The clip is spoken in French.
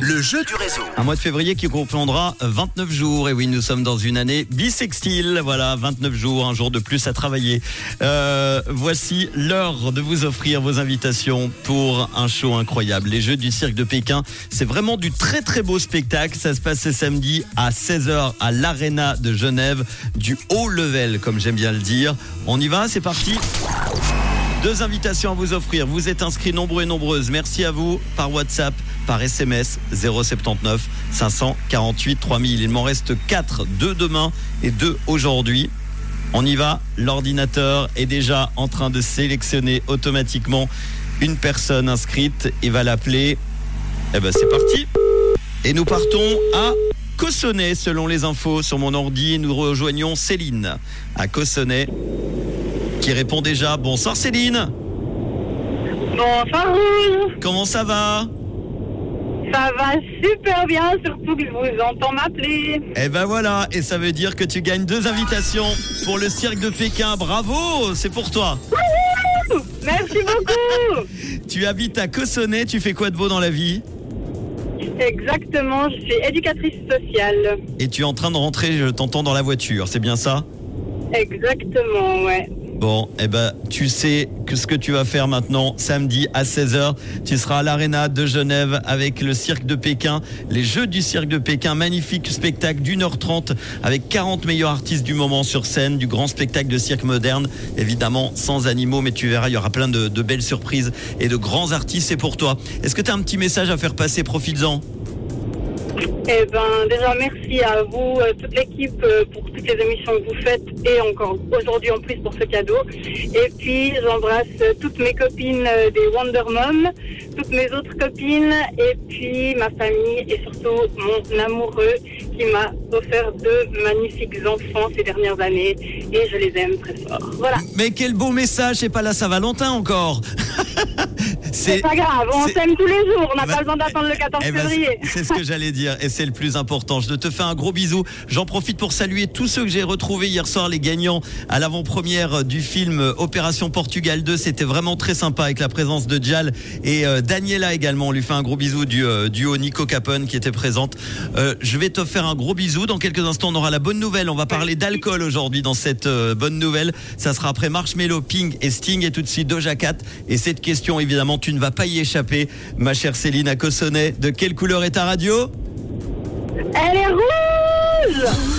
Le jeu du réseau. Un mois de février qui comprendra 29 jours. Et oui, nous sommes dans une année bisextile. Voilà, 29 jours, un jour de plus à travailler. Euh, voici l'heure de vous offrir vos invitations pour un show incroyable. Les Jeux du Cirque de Pékin, c'est vraiment du très très beau spectacle. Ça se passe ce samedi à 16h à l'Arena de Genève, du haut level, comme j'aime bien le dire. On y va, c'est parti. Deux invitations à vous offrir. Vous êtes inscrits nombreux et nombreuses. Merci à vous par WhatsApp, par SMS 079 548 3000. Il m'en reste 4, deux demain et deux aujourd'hui. On y va. L'ordinateur est déjà en train de sélectionner automatiquement une personne inscrite et va l'appeler. Eh ben c'est parti. Et nous partons à Cossonay selon les infos sur mon ordi. Nous rejoignons Céline à Cossonay qui répond déjà. Bonsoir Céline. Bonsoir Rouge, Comment ça va? Ça va super bien, surtout que je vous entends m'appeler. Eh ben voilà, et ça veut dire que tu gagnes deux invitations pour le cirque de Pékin. Bravo, c'est pour toi. Merci beaucoup. Tu habites à Cossonay, tu fais quoi de beau dans la vie? Exactement, je suis éducatrice sociale. Et tu es en train de rentrer, je t'entends dans la voiture, c'est bien ça? Exactement, ouais. Bon, eh ben, tu sais que ce que tu vas faire maintenant, samedi à 16h, tu seras à l'Arena de Genève avec le cirque de Pékin, les Jeux du cirque de Pékin, magnifique spectacle d'une heure trente avec 40 meilleurs artistes du moment sur scène, du grand spectacle de cirque moderne, évidemment sans animaux, mais tu verras, il y aura plein de, belles surprises et de grands artistes, c'est pour toi. Est-ce que tu as un petit message à faire passer, profites-en? Eh ben, déjà merci à vous, euh, toute l'équipe, euh, pour toutes les émissions que vous faites et encore aujourd'hui en plus pour ce cadeau. Et puis, j'embrasse euh, toutes mes copines des Wonder Mom, toutes mes autres copines et puis ma famille et surtout mon amoureux qui m'a offert deux magnifiques enfants ces dernières années et je les aime très fort. Voilà. Mais quel beau message, c'est pas la Saint-Valentin encore C'est pas grave, on s'aime tous les jours, on n'a Bah, pas besoin d'attendre le 14 Eh ben, février. c'est- ce que j'allais dire et c'est le plus important. Je te fais un gros bisou. J'en profite pour saluer tous ceux que j'ai retrouvés hier soir, les gagnants à l'avant-première du film Opération Portugal 2. C'était vraiment très sympa avec la présence de Dial et euh, Daniela également. On lui fait un gros bisou du euh, duo Nico Capone qui était présente. Euh, je vais te faire un gros bisou. Dans quelques instants, on aura la bonne nouvelle. On va parler d'alcool aujourd'hui dans cette bonne nouvelle. Ça sera après Marshmello, Ping et Sting et tout de suite Doja Cat. Et cette question, évidemment, tu ne vas pas y échapper. Ma chère Céline à de quelle couleur est ta radio? Elle est rouge